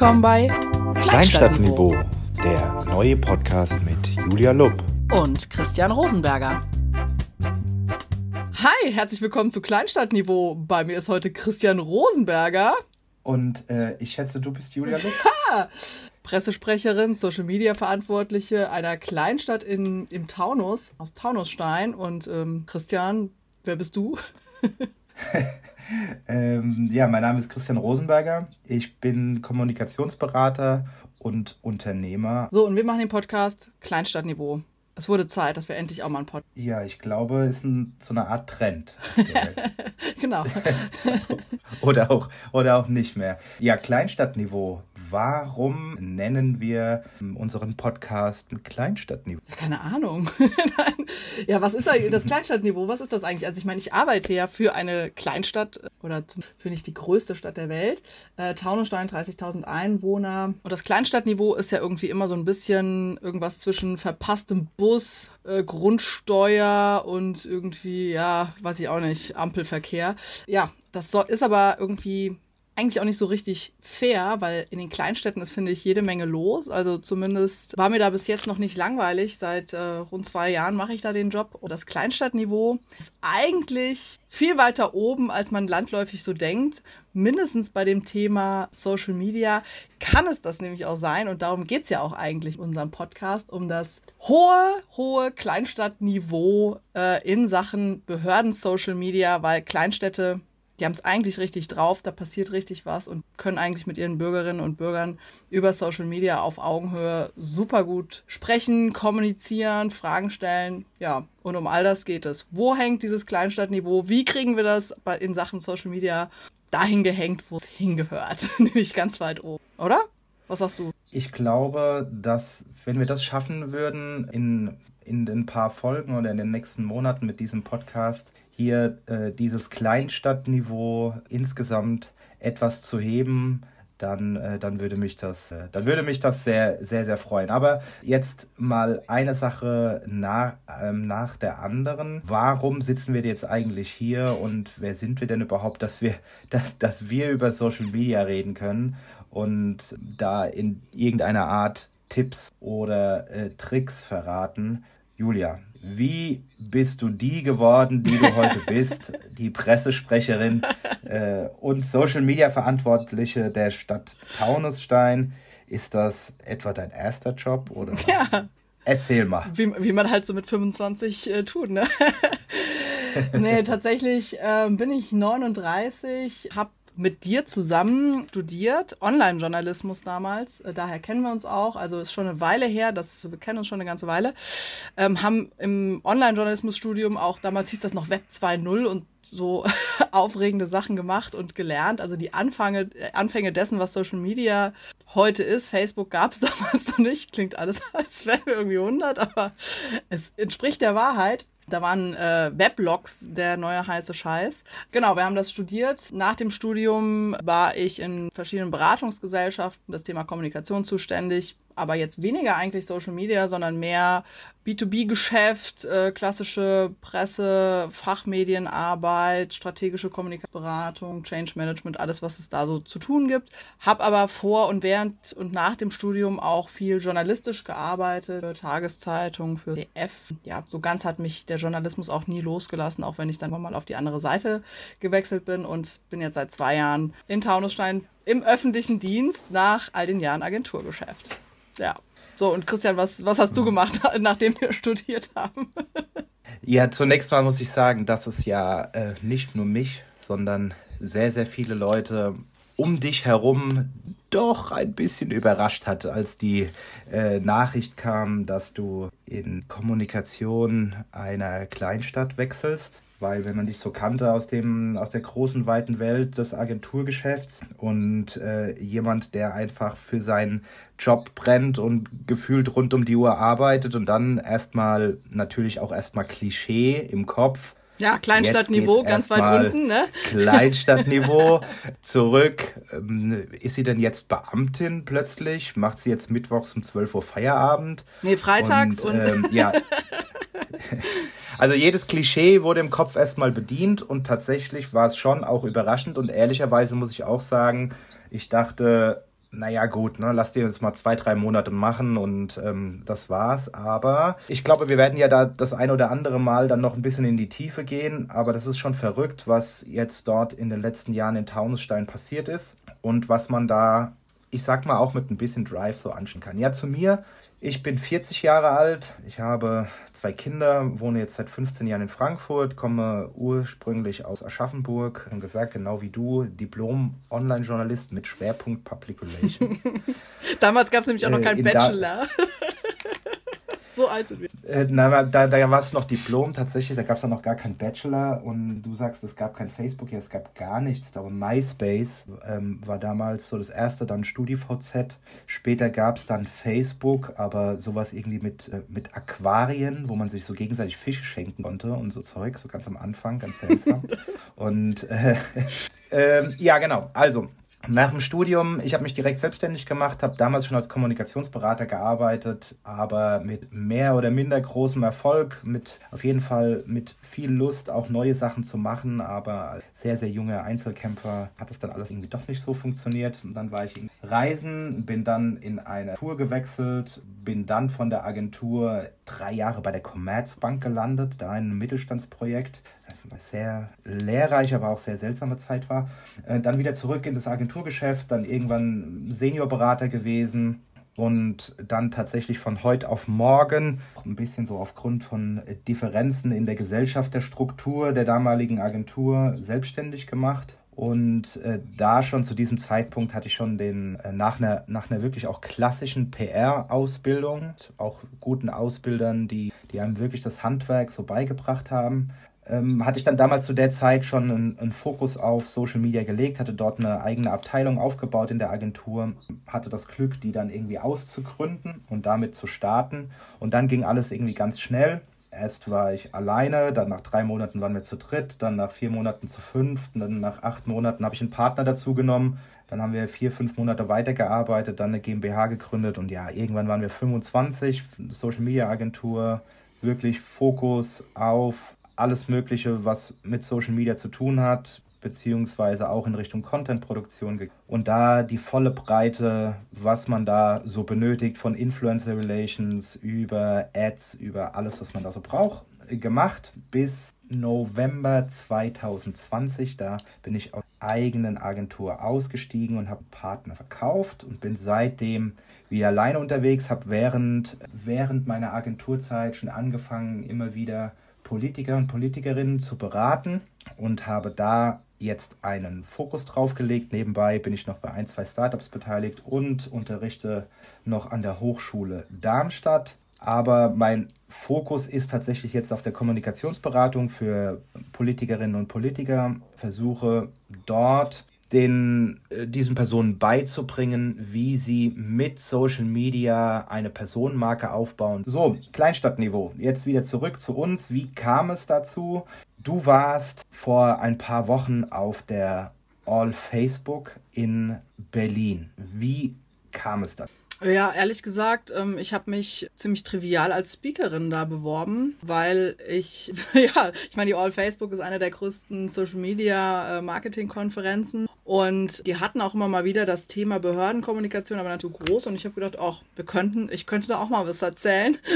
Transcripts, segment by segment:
willkommen bei Kleinstadtniveau, der neue Podcast mit Julia Lupp. und Christian Rosenberger. Hi, herzlich willkommen zu Kleinstadtniveau. Bei mir ist heute Christian Rosenberger, Und äh, ich schätze, du bist Julia Lupp? Pressesprecherin, Social Media Verantwortliche einer Kleinstadt in, im Taunus, aus Taunusstein. Und ähm, Christian, wer bist du? ähm, ja, mein Name ist Christian Rosenberger. Ich bin Kommunikationsberater und Unternehmer. So, und wir machen den Podcast Kleinstadtniveau. Es wurde Zeit, dass wir endlich auch mal einen Podcast. Ja, ich glaube, es ist ein, so eine Art Trend. genau. oder, auch, oder auch nicht mehr. Ja, Kleinstadtniveau. Warum nennen wir unseren Podcast Kleinstadtniveau? Keine Ahnung. Ja, was ist da das Kleinstadtniveau? Was ist das eigentlich? Also ich meine, ich arbeite ja für eine Kleinstadt äh, oder für nicht die größte Stadt der Welt. Äh, Taunusstein, 30.000 Einwohner. Und das Kleinstadtniveau ist ja irgendwie immer so ein bisschen irgendwas zwischen verpasstem Bus, äh, Grundsteuer und irgendwie, ja, weiß ich auch nicht, Ampelverkehr. Ja, das so, ist aber irgendwie eigentlich auch nicht so richtig fair, weil in den Kleinstädten ist, finde ich, jede Menge los. Also zumindest war mir da bis jetzt noch nicht langweilig. Seit äh, rund zwei Jahren mache ich da den Job. Und das Kleinstadtniveau ist eigentlich viel weiter oben, als man landläufig so denkt. Mindestens bei dem Thema Social Media kann es das nämlich auch sein. Und darum geht es ja auch eigentlich in unserem Podcast, um das hohe, hohe Kleinstadtniveau äh, in Sachen Behörden Social Media, weil Kleinstädte die haben es eigentlich richtig drauf, da passiert richtig was und können eigentlich mit ihren Bürgerinnen und Bürgern über Social Media auf Augenhöhe super gut sprechen, kommunizieren, Fragen stellen. Ja, und um all das geht es. Wo hängt dieses Kleinstadtniveau? Wie kriegen wir das in Sachen Social Media dahin gehängt, wo es hingehört? Nämlich ganz weit oben, oder? Was sagst du? Ich glaube, dass wenn wir das schaffen würden, in, in ein paar Folgen oder in den nächsten Monaten mit diesem Podcast hier äh, dieses Kleinstadtniveau insgesamt etwas zu heben, dann, äh, dann würde mich das, äh, dann würde mich das sehr, sehr, sehr freuen. Aber jetzt mal eine Sache nach, ähm, nach der anderen. Warum sitzen wir jetzt eigentlich hier und wer sind wir denn überhaupt, dass wir, dass, dass wir über Social Media reden können und da in irgendeiner Art Tipps oder äh, Tricks verraten? Julia, wie bist du die geworden, die du heute bist? Die Pressesprecherin äh, und Social Media Verantwortliche der Stadt Taunusstein. Ist das etwa dein erster Job? Oder? Ja. Erzähl mal. Wie, wie man halt so mit 25 äh, tut, ne? nee, tatsächlich äh, bin ich 39, habe mit dir zusammen studiert, Online-Journalismus damals. Äh, daher kennen wir uns auch. Also ist schon eine Weile her, das, wir kennen uns schon eine ganze Weile. Ähm, haben im Online-Journalismus-Studium auch, damals hieß das noch Web 2.0 und so aufregende Sachen gemacht und gelernt. Also die Anfänge, Anfänge dessen, was Social Media heute ist. Facebook gab es damals noch nicht. Klingt alles, als wären wir irgendwie 100, aber es entspricht der Wahrheit. Da waren äh, Weblogs der neue heiße Scheiß. Genau, wir haben das studiert. Nach dem Studium war ich in verschiedenen Beratungsgesellschaften das Thema Kommunikation zuständig, aber jetzt weniger eigentlich Social Media, sondern mehr B2B-Geschäft, äh, klassische Presse, Fachmedienarbeit, strategische Kommunikationsberatung, Change Management, alles, was es da so zu tun gibt. Hab aber vor und während und nach dem Studium auch viel journalistisch gearbeitet, für Tageszeitungen, für DF. Ja, so ganz hat mich der Journalismus auch nie losgelassen, auch wenn ich dann mal auf die andere Seite gewechselt bin und bin jetzt seit zwei Jahren in Taunusstein im öffentlichen Dienst nach all den Jahren Agenturgeschäft. Ja. So, und Christian, was, was hast du gemacht, nachdem wir studiert haben? ja, zunächst mal muss ich sagen, dass es ja äh, nicht nur mich, sondern sehr, sehr viele Leute um dich herum doch ein bisschen überrascht hat, als die äh, Nachricht kam, dass du in Kommunikation einer Kleinstadt wechselst weil wenn man dich so kannte aus dem aus der großen weiten Welt des Agenturgeschäfts und äh, jemand, der einfach für seinen Job brennt und gefühlt rund um die Uhr arbeitet und dann erstmal natürlich auch erstmal Klischee im Kopf. Ja, Kleinstadtniveau, ganz weit unten, ne? Kleinstadtniveau, zurück. Ähm, ist sie denn jetzt Beamtin plötzlich? Macht sie jetzt mittwochs um 12 Uhr Feierabend? Nee, freitags und. und ähm, ja. Also jedes Klischee wurde im Kopf erstmal bedient und tatsächlich war es schon auch überraschend und ehrlicherweise muss ich auch sagen, ich dachte, naja gut, ne, lass dir jetzt mal zwei, drei Monate machen und ähm, das war's. Aber ich glaube, wir werden ja da das ein oder andere Mal dann noch ein bisschen in die Tiefe gehen. Aber das ist schon verrückt, was jetzt dort in den letzten Jahren in Taunusstein passiert ist und was man da, ich sag mal, auch mit ein bisschen Drive so anschauen kann. Ja, zu mir. Ich bin 40 Jahre alt, ich habe zwei Kinder, wohne jetzt seit 15 Jahren in Frankfurt, komme ursprünglich aus Aschaffenburg und gesagt, genau wie du, Diplom-Online-Journalist mit Schwerpunkt Public Relations. Damals gab es nämlich auch noch äh, keinen Bachelor. so alt sind wir. Äh, na, da, da war es noch Diplom tatsächlich, da gab es noch gar keinen Bachelor und du sagst, es gab kein Facebook, ja, es gab gar nichts. Aber MySpace ähm, war damals so das erste, dann StudiVZ. Später gab es dann Facebook, aber sowas irgendwie mit, äh, mit Aquarien, wo man sich so gegenseitig Fische schenken konnte und so Zeug, so ganz am Anfang, ganz seltsam. und äh, äh, ja, genau. Also, nach dem Studium, ich habe mich direkt selbstständig gemacht, habe damals schon als Kommunikationsberater gearbeitet, aber mit mehr oder minder großem Erfolg, mit auf jeden Fall mit viel Lust, auch neue Sachen zu machen, aber als sehr, sehr junger Einzelkämpfer hat das dann alles irgendwie doch nicht so funktioniert. Und dann war ich in Reisen, bin dann in eine Tour gewechselt, bin dann von der Agentur drei Jahre bei der Commerzbank gelandet, da in einem Mittelstandsprojekt, sehr lehrreich, aber auch sehr seltsame Zeit war. Äh, dann wieder zurück in das Agenturgeschäft, dann irgendwann Seniorberater gewesen und dann tatsächlich von heute auf morgen, ein bisschen so aufgrund von Differenzen in der Gesellschaft, der Struktur der damaligen Agentur selbstständig gemacht und äh, da schon zu diesem Zeitpunkt hatte ich schon den, äh, nach, einer, nach einer wirklich auch klassischen PR-Ausbildung, auch guten Ausbildern, die, die einem wirklich das Handwerk so beigebracht haben, ähm, hatte ich dann damals zu der Zeit schon einen, einen, Fokus auf Social Media gelegt, hatte dort eine eigene Abteilung aufgebaut in der Agentur, hatte das Glück, die dann irgendwie auszugründen und damit zu starten. Und dann ging alles irgendwie ganz schnell. Erst war ich alleine, dann nach drei Monaten waren wir zu dritt, dann nach vier Monaten zu fünf, dann nach acht Monaten habe ich einen Partner dazu genommen. Dann haben wir vier, fünf Monate weitergearbeitet, dann eine GmbH gegründet und ja, irgendwann waren wir 25, Social Media Agentur, wirklich Fokus auf alles Mögliche, was mit Social Media zu tun hat, beziehungsweise auch in Richtung Content-Produktion. Und da die volle Breite, was man da so benötigt, von Influencer Relations über Ads, über alles, was man da so braucht, gemacht bis November 2020. Da bin ich aus eigenen Agentur ausgestiegen und habe Partner verkauft und bin seitdem wieder alleine unterwegs, habe während, während meiner Agenturzeit schon angefangen, immer wieder Politiker und Politikerinnen zu beraten und habe da jetzt einen Fokus drauf gelegt. Nebenbei bin ich noch bei ein, zwei Startups beteiligt und unterrichte noch an der Hochschule Darmstadt. Aber mein Fokus ist tatsächlich jetzt auf der Kommunikationsberatung für Politikerinnen und Politiker. Versuche dort den, äh, diesen Personen beizubringen, wie sie mit Social Media eine Personenmarke aufbauen. So, Kleinstadtniveau. Jetzt wieder zurück zu uns. Wie kam es dazu? Du warst vor ein paar Wochen auf der All Facebook in Berlin. Wie kam es dazu? Ja, ehrlich gesagt, ähm, ich habe mich ziemlich trivial als Speakerin da beworben, weil ich, ja, ich meine, die All Facebook ist eine der größten Social Media äh, Marketing Konferenzen und die hatten auch immer mal wieder das Thema Behördenkommunikation, aber natürlich groß und ich habe gedacht, ach, wir könnten, ich könnte da auch mal was erzählen.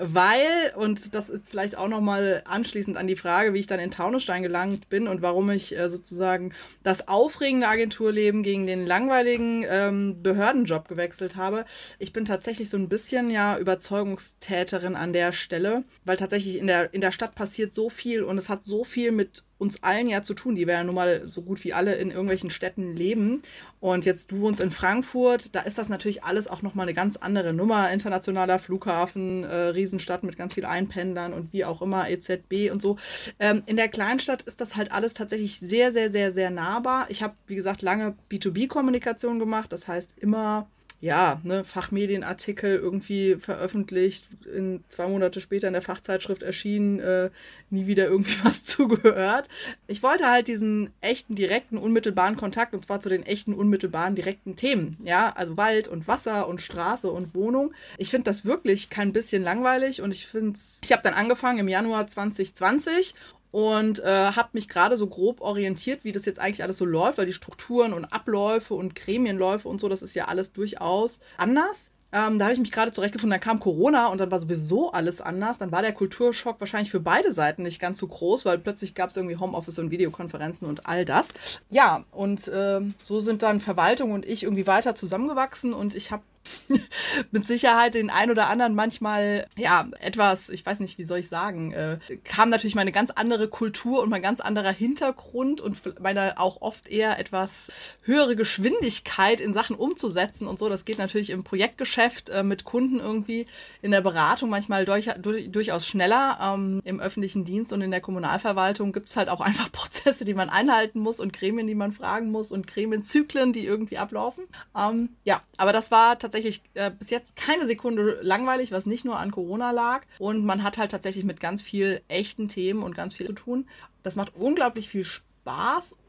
weil, und das ist vielleicht auch nochmal anschließend an die Frage, wie ich dann in Taunusstein gelangt bin und warum ich äh, sozusagen das aufregende Agenturleben gegen den langweiligen ähm, Behördenjob gewechselt habe. Ich bin tatsächlich so ein bisschen ja Überzeugungstäterin an der Stelle, weil tatsächlich in der, in der Stadt passiert so viel und es hat so viel mit uns allen ja zu tun, die wir ja nun mal so gut wie alle in irgendwelchen Städten leben. Und jetzt du wohnst in Frankfurt, da ist das natürlich alles auch nochmal eine ganz andere Nummer. Internationaler Flughafen, äh, Riesenstadt mit ganz vielen Einpendlern und wie auch immer, EZB und so. Ähm, in der Kleinstadt ist das halt alles tatsächlich sehr, sehr, sehr, sehr nahbar. Ich habe, wie gesagt, lange B2B-Kommunikation gemacht, das heißt immer ja, ne, Fachmedienartikel irgendwie veröffentlicht, in zwei Monate später in der Fachzeitschrift erschienen, äh, nie wieder irgendwie was zugehört. Ich wollte halt diesen echten, direkten, unmittelbaren Kontakt und zwar zu den echten, unmittelbaren, direkten Themen. Ja, also Wald und Wasser und Straße und Wohnung. Ich finde das wirklich kein bisschen langweilig und ich finde es, ich habe dann angefangen im Januar 2020 und äh, habe mich gerade so grob orientiert, wie das jetzt eigentlich alles so läuft, weil die Strukturen und Abläufe und Gremienläufe und so, das ist ja alles durchaus anders. Ähm, da habe ich mich gerade zurechtgefunden, dann kam Corona und dann war sowieso alles anders. Dann war der Kulturschock wahrscheinlich für beide Seiten nicht ganz so groß, weil plötzlich gab es irgendwie Homeoffice und Videokonferenzen und all das. Ja, und äh, so sind dann Verwaltung und ich irgendwie weiter zusammengewachsen und ich habe mit Sicherheit den ein oder anderen manchmal, ja, etwas, ich weiß nicht, wie soll ich sagen, äh, kam natürlich meine ganz andere Kultur und mein ganz anderer Hintergrund und meine auch oft eher etwas höhere Geschwindigkeit in Sachen umzusetzen und so. Das geht natürlich im Projektgeschäft äh, mit Kunden irgendwie in der Beratung manchmal durch, durch, durchaus schneller. Ähm, Im öffentlichen Dienst und in der Kommunalverwaltung gibt es halt auch einfach Prozesse, die man einhalten muss und Gremien, die man fragen muss und Gremienzyklen, die irgendwie ablaufen. Ähm, ja, aber das war tatsächlich tatsächlich äh, bis jetzt keine Sekunde langweilig, was nicht nur an Corona lag. Und man hat halt tatsächlich mit ganz viel echten Themen und ganz viel zu tun. Das macht unglaublich viel Spaß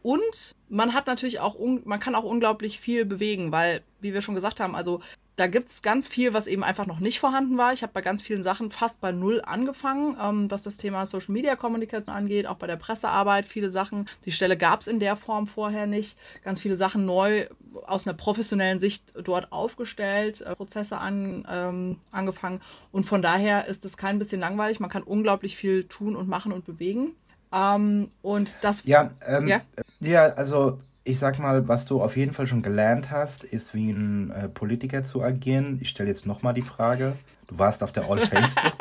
und man hat natürlich auch, man kann auch unglaublich viel bewegen, weil, wie wir schon gesagt haben, also da gibt es ganz viel, was eben einfach noch nicht vorhanden war. Ich habe bei ganz vielen Sachen fast bei Null angefangen, ähm, was das Thema Social Media Kommunikation angeht, auch bei der Pressearbeit viele Sachen. Die Stelle gab es in der Form vorher nicht. Ganz viele Sachen neu aus einer professionellen Sicht dort aufgestellt, äh, Prozesse an, ähm, angefangen. Und von daher ist es kein bisschen langweilig. Man kann unglaublich viel tun und machen und bewegen. Ähm, und das. Ja, ähm, ja? ja, also ich sag mal, was du auf jeden Fall schon gelernt hast, ist wie ein äh, Politiker zu agieren. Ich stelle jetzt nochmal die Frage. Du warst auf der All Facebook.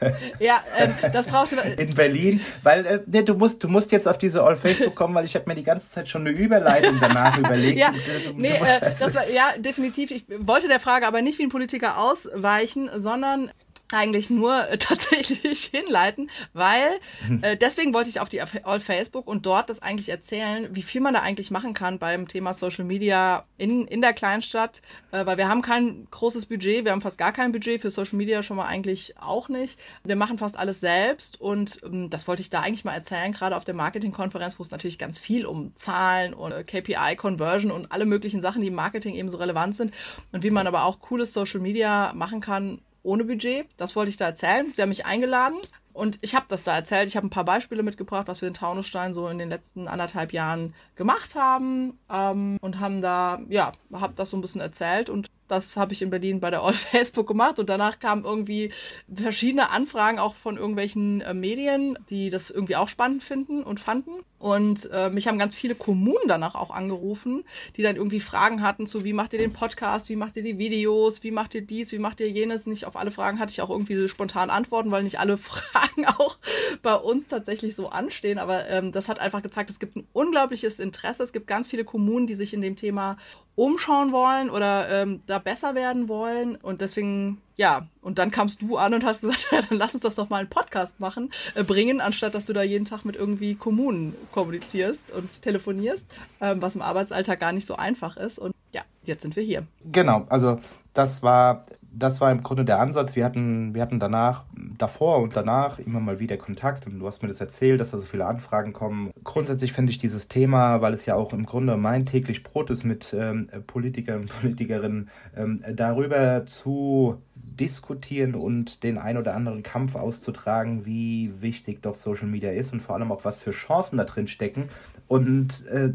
ja, ähm, das brauchte in Berlin, weil äh, nee, du musst du musst jetzt auf diese All Facebook kommen, weil ich habe mir die ganze Zeit schon eine Überleitung danach überlegt. Ja, du, nee, du, äh, das war, ja definitiv. Ich wollte der Frage aber nicht wie ein Politiker ausweichen, sondern eigentlich nur äh, tatsächlich hinleiten, weil mhm. äh, deswegen wollte ich auf die All Facebook und dort das eigentlich erzählen, wie viel man da eigentlich machen kann beim Thema Social Media in, in der Kleinstadt, äh, weil wir haben kein großes Budget, wir haben fast gar kein Budget für Social Media schon mal eigentlich auch nicht. Wir machen fast alles selbst und ähm, das wollte ich da eigentlich mal erzählen, gerade auf der Marketingkonferenz, wo es natürlich ganz viel um Zahlen und äh, KPI, Conversion und alle möglichen Sachen, die im Marketing eben so relevant sind und wie man aber auch cooles Social Media machen kann ohne Budget. Das wollte ich da erzählen. Sie haben mich eingeladen und ich habe das da erzählt. Ich habe ein paar Beispiele mitgebracht, was wir in Taunusstein so in den letzten anderthalb Jahren gemacht haben ähm, und haben da, ja, habe das so ein bisschen erzählt und das habe ich in Berlin bei der All Facebook gemacht und danach kamen irgendwie verschiedene Anfragen auch von irgendwelchen äh, Medien, die das irgendwie auch spannend finden und fanden. Und äh, mich haben ganz viele Kommunen danach auch angerufen, die dann irgendwie Fragen hatten zu, wie macht ihr den Podcast, wie macht ihr die Videos, wie macht ihr dies, wie macht ihr jenes. Nicht auf alle Fragen hatte ich auch irgendwie so spontan Antworten, weil nicht alle Fragen auch bei uns tatsächlich so anstehen. Aber ähm, das hat einfach gezeigt, es gibt ein unglaubliches Interesse. Es gibt ganz viele Kommunen, die sich in dem Thema umschauen wollen oder ähm, da besser werden wollen. Und deswegen, ja, und dann kamst du an und hast gesagt, ja, dann lass uns das doch mal einen Podcast machen, äh, bringen, anstatt dass du da jeden Tag mit irgendwie Kommunen kommunizierst und telefonierst, ähm, was im Arbeitsalltag gar nicht so einfach ist. Und ja, jetzt sind wir hier. Genau, also das war, das war im Grunde der Ansatz. Wir hatten, wir hatten danach, davor und danach immer mal wieder Kontakt und du hast mir das erzählt, dass da so viele Anfragen kommen. Grundsätzlich finde ich dieses Thema, weil es ja auch im Grunde mein täglich Brot ist, mit ähm, Politikern und Politikerinnen ähm, darüber zu diskutieren und den ein oder anderen Kampf auszutragen, wie wichtig doch Social Media ist und vor allem auch was für Chancen da drin stecken. Und äh,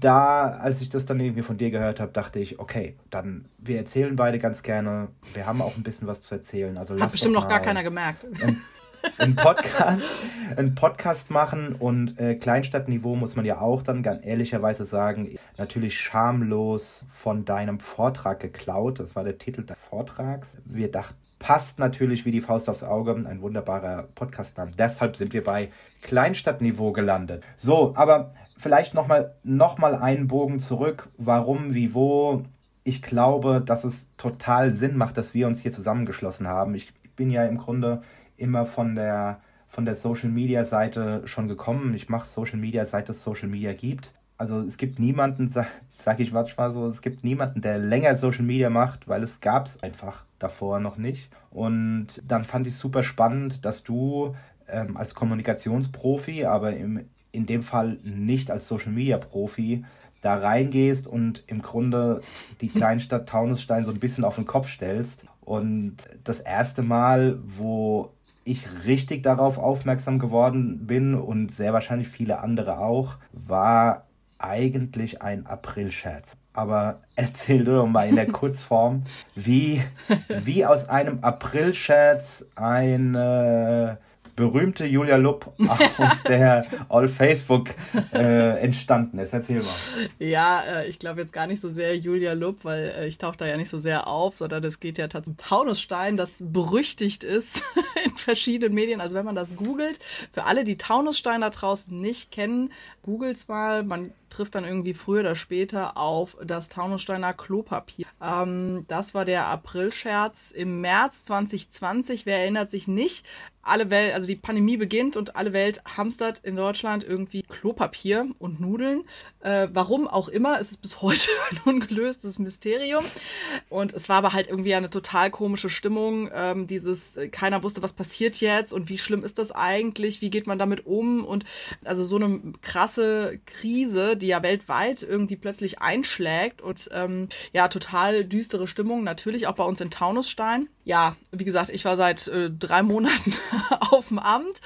da, als ich das dann irgendwie von dir gehört habe, dachte ich, okay, dann wir erzählen beide ganz gerne. Wir haben auch ein bisschen was zu erzählen. Also Hat bestimmt noch gar keiner gemerkt. Ein, Podcast, einen Podcast machen und äh, Kleinstadtniveau muss man ja auch dann ganz ehrlicherweise sagen, natürlich schamlos von deinem Vortrag geklaut. Das war der Titel des Vortrags. Wir dachten, passt natürlich wie die Faust aufs Auge, ein wunderbarer Podcastname. Deshalb sind wir bei Kleinstadtniveau gelandet. So, aber vielleicht nochmal noch mal einen Bogen zurück. Warum, wie, wo? Ich glaube, dass es total Sinn macht, dass wir uns hier zusammengeschlossen haben. Ich bin ja im Grunde immer von der, von der Social Media Seite schon gekommen. Ich mache Social Media, seit es Social Media gibt. Also es gibt niemanden, sag, sag ich manchmal so, es gibt niemanden, der länger Social Media macht, weil es gab es einfach davor noch nicht. Und dann fand ich es super spannend, dass du ähm, als Kommunikationsprofi, aber im, in dem Fall nicht als Social Media Profi da reingehst und im Grunde die Kleinstadt Taunusstein so ein bisschen auf den Kopf stellst. Und das erste Mal, wo ich richtig darauf aufmerksam geworden bin und sehr wahrscheinlich viele andere auch, war eigentlich ein April-Scherz. Aber erzähl doch mal in der Kurzform, wie, wie aus einem April-Scherz ein äh, berühmte Julia Lupp auf der All Facebook äh, entstanden ist. Erzähl mal. Ja, äh, ich glaube jetzt gar nicht so sehr Julia Lupp, weil äh, ich tauche da ja nicht so sehr auf, sondern es geht ja tatsächlich um Taunusstein, das berüchtigt ist in verschiedenen Medien. Also wenn man das googelt, für alle, die Taunusstein da draußen nicht kennen, googelt's mal. Man trifft dann irgendwie früher oder später auf das Taunussteiner Klopapier. Ähm, das war der Aprilscherz im März 2020. Wer erinnert sich nicht? alle Welt, also die Pandemie beginnt und alle Welt hamstert in Deutschland irgendwie Klopapier und Nudeln. Äh, warum auch immer, ist es bis heute ein ungelöstes Mysterium. Und es war aber halt irgendwie eine total komische Stimmung. Ähm, dieses, äh, keiner wusste, was passiert jetzt und wie schlimm ist das eigentlich, wie geht man damit um und also so eine krasse Krise, die ja weltweit irgendwie plötzlich einschlägt und ähm, ja, total düstere Stimmung, natürlich auch bei uns in Taunusstein. Ja, wie gesagt, ich war seit äh, drei Monaten auf dem Amt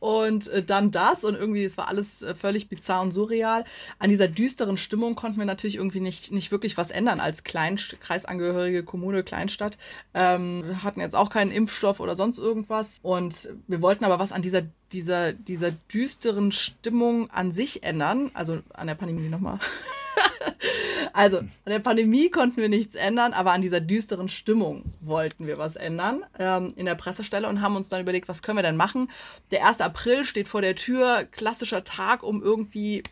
und äh, dann das und irgendwie, es war alles äh, völlig bizarr und surreal. An dieser düsteren Stimmung konnten wir natürlich irgendwie nicht, nicht wirklich was ändern als Klein kreisangehörige Kommune, Kleinstadt. Ähm, wir hatten jetzt auch keinen Impfstoff oder sonst irgendwas und wir wollten aber was an dieser dieser, dieser düsteren Stimmung an sich ändern, also an der Pandemie nochmal. Also, an der Pandemie konnten wir nichts ändern, aber an dieser düsteren Stimmung wollten wir was ändern ähm, in der Pressestelle und haben uns dann überlegt, was können wir denn machen. Der 1. April steht vor der Tür, klassischer Tag, um irgendwie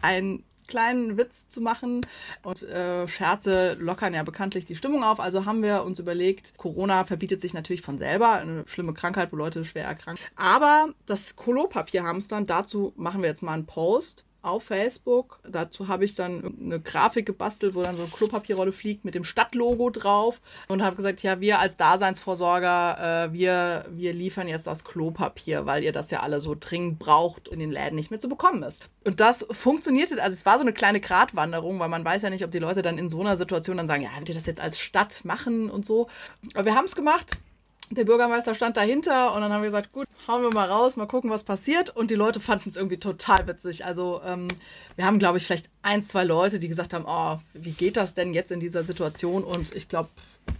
einen kleinen Witz zu machen. Und äh, Scherze lockern ja bekanntlich die Stimmung auf. Also haben wir uns überlegt, Corona verbietet sich natürlich von selber. Eine schlimme Krankheit, wo Leute schwer erkranken. Aber das Kolopapier hamstern, dazu machen wir jetzt mal einen Post auf Facebook. Dazu habe ich dann eine Grafik gebastelt, wo dann so eine Klopapierrolle fliegt mit dem Stadtlogo drauf und habe gesagt, ja, wir als Daseinsvorsorger, äh, wir, wir liefern jetzt das Klopapier, weil ihr das ja alle so dringend braucht und in den Läden nicht mehr zu bekommen ist. Und das funktionierte, also es war so eine kleine Gratwanderung, weil man weiß ja nicht, ob die Leute dann in so einer Situation dann sagen, ja, wollt ihr das jetzt als Stadt machen und so. Aber wir haben es gemacht der Bürgermeister stand dahinter und dann haben wir gesagt, gut, hauen wir mal raus, mal gucken, was passiert. Und die Leute fanden es irgendwie total witzig. Also ähm, wir haben, glaube ich, vielleicht ein, zwei Leute, die gesagt haben, oh, wie geht das denn jetzt in dieser Situation? Und ich glaube,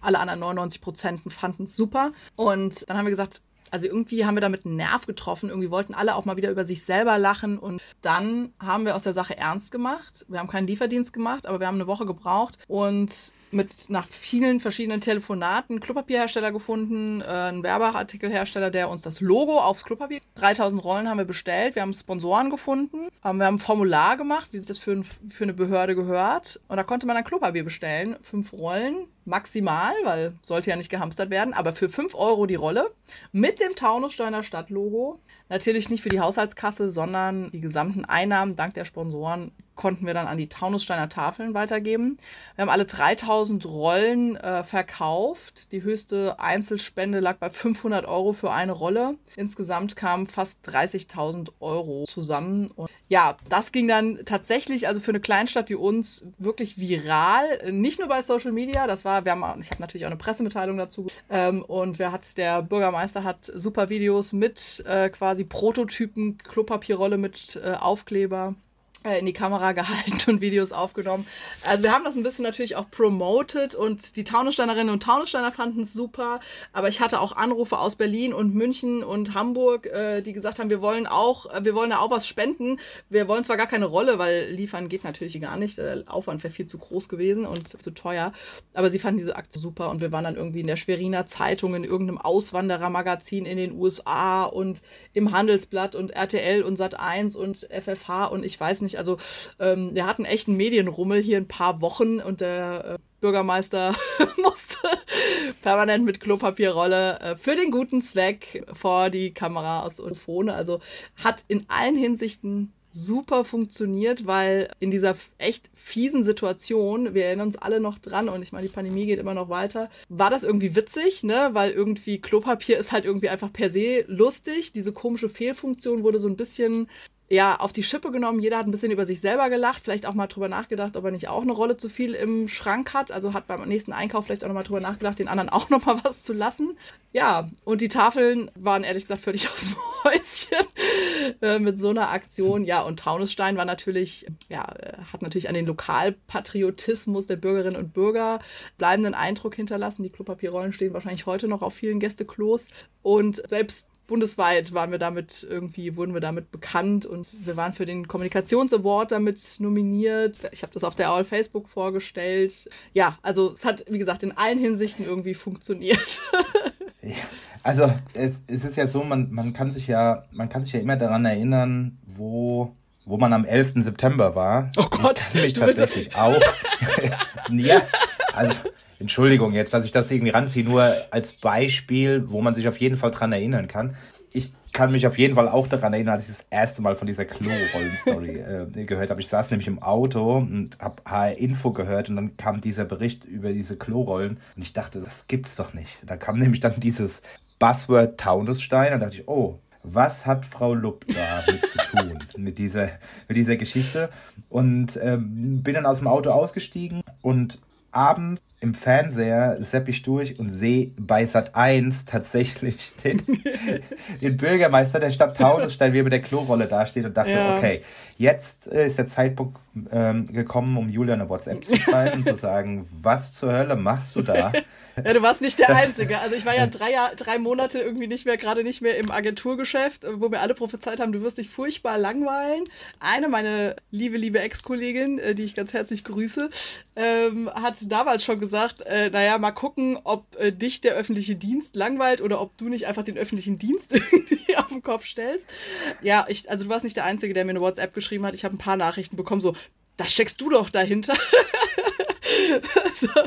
alle anderen 99 Prozent fanden es super. Und dann haben wir gesagt, also irgendwie haben wir damit einen Nerv getroffen. Irgendwie wollten alle auch mal wieder über sich selber lachen. Und dann haben wir aus der Sache ernst gemacht. Wir haben keinen Lieferdienst gemacht, aber wir haben eine Woche gebraucht. Und mit nach vielen verschiedenen Telefonaten Klopapierhersteller gefunden, äh, einen Werbeartikelhersteller, der uns das Logo aufs Klopapier. 3000 Rollen haben wir bestellt, wir haben Sponsoren gefunden, ähm, wir haben ein Formular gemacht, wie sich das für, ein, für eine Behörde gehört. Und da konnte man ein Klopapier bestellen, fünf Rollen maximal, weil sollte ja nicht gehamstert werden, aber für 5 Euro die Rolle mit dem Taunussteiner Stadtlogo. Natürlich nicht für die Haushaltskasse, sondern die gesamten Einnahmen dank der Sponsoren konnten wir dann an die Taunussteiner Tafeln weitergeben. Wir haben alle 3000 Rollen äh, verkauft. Die höchste Einzelspende lag bei 500 Euro für eine Rolle. Insgesamt kamen fast 30.000 Euro zusammen. Und ja, das ging dann tatsächlich, also für eine Kleinstadt wie uns, wirklich viral. Nicht nur bei Social Media, das war, wir haben, ich habe natürlich auch eine Pressemitteilung dazu. Ähm, und wer hat, der Bürgermeister hat super Videos mit äh, quasi Prototypen, Klopapierrolle mit äh, Aufkleber in die Kamera gehalten und Videos aufgenommen. Also wir haben das ein bisschen natürlich auch promoted und die Taunussteinerinnen und Taunussteiner fanden es super, aber ich hatte auch Anrufe aus Berlin und München und Hamburg, äh, die gesagt haben, wir wollen auch, äh, wir wollen da auch was spenden. Wir wollen zwar gar keine Rolle, weil liefern geht natürlich gar nicht, der Aufwand wäre viel zu groß gewesen und zu teuer, aber sie fanden diese Aktion super und wir waren dann irgendwie in der Schweriner Zeitung, in irgendeinem Auswanderermagazin in den USA und im Handelsblatt und RTL und Sat1 und FFH und ich weiß nicht, nicht. Also ähm, wir hatten echt einen Medienrummel hier ein paar Wochen und der äh, Bürgermeister musste permanent mit Klopapierrolle äh, für den guten Zweck vor die Kameras und Phone. Also hat in allen Hinsichten super funktioniert, weil in dieser echt fiesen Situation, wir erinnern uns alle noch dran und ich meine, die Pandemie geht immer noch weiter, war das irgendwie witzig, ne? Weil irgendwie Klopapier ist halt irgendwie einfach per se lustig. Diese komische Fehlfunktion wurde so ein bisschen ja, auf die Schippe genommen. Jeder hat ein bisschen über sich selber gelacht, vielleicht auch mal drüber nachgedacht, ob er nicht auch eine Rolle zu viel im Schrank hat. Also hat beim nächsten Einkauf vielleicht auch nochmal drüber nachgedacht, den anderen auch nochmal was zu lassen. Ja, und die Tafeln waren ehrlich gesagt völlig aus dem Häuschen äh, mit so einer Aktion. Ja, und Taunusstein war natürlich, ja, äh, hat natürlich an den Lokalpatriotismus der Bürgerinnen und Bürger bleibenden Eindruck hinterlassen. Die Klopapierrollen stehen wahrscheinlich heute noch auf vielen Gästeklos. Und selbst bundesweit waren wir damit irgendwie, wurden wir damit bekannt und wir waren für den Kommunikations-Award damit nominiert. Ich habe das auf der All Facebook vorgestellt. Ja, also es hat, wie gesagt, in allen Hinsichten irgendwie funktioniert. ja, also es, es ist ja so, man, man kann sich ja, man kann sich ja immer daran erinnern, wo wo man am 11. September war. Oh Gott. Ich kann mich tatsächlich auch. ja, also Entschuldigung jetzt, dass ich das irgendwie ranziehe, nur als Beispiel, wo man sich auf jeden Fall dran erinnern kann. Ich kann mich auf jeden Fall auch daran erinnern, als ich das erste Mal von dieser Klo-Rollen-Story äh, gehört habe. Ich saß nämlich im Auto und habe HR-Info gehört und dann kam dieser Bericht über diese Klo-Rollen und ich dachte, das gibt's doch nicht. Da kam nämlich dann dieses Buzzword Taunusstein und dachte ich, oh, was hat Frau Lupp damit zu tun, mit dieser, mit dieser Geschichte? Und ähm, bin dann aus dem Auto ausgestiegen und abends im Fernseher sepp ich durch und sehe bei Sat 1 tatsächlich den, den Bürgermeister der Stadt Taunusstein, wie er mit der Klorolle dasteht und dachte, ja. okay, jetzt äh, ist der Zeitpunkt ähm, gekommen, um Julia eine WhatsApp zu schreiben und zu sagen, was zur Hölle machst du da? Ja, du warst nicht der das, Einzige. Also ich war ja drei, drei Monate irgendwie nicht mehr, gerade nicht mehr im Agenturgeschäft, wo mir alle prophezeit haben, du wirst dich furchtbar langweilen. Eine meiner liebe, liebe Ex-Kollegin, äh, die ich ganz herzlich grüße, ähm, hat damals schon gesagt, äh, naja, mal gucken, ob äh, dich der öffentliche Dienst langweilt oder ob du nicht einfach den öffentlichen Dienst irgendwie auf den Kopf stellst. Ja, ich, also du warst nicht der Einzige, der mir eine WhatsApp geschrieben hat. Ich habe ein paar Nachrichten bekommen, so, da steckst du doch dahinter.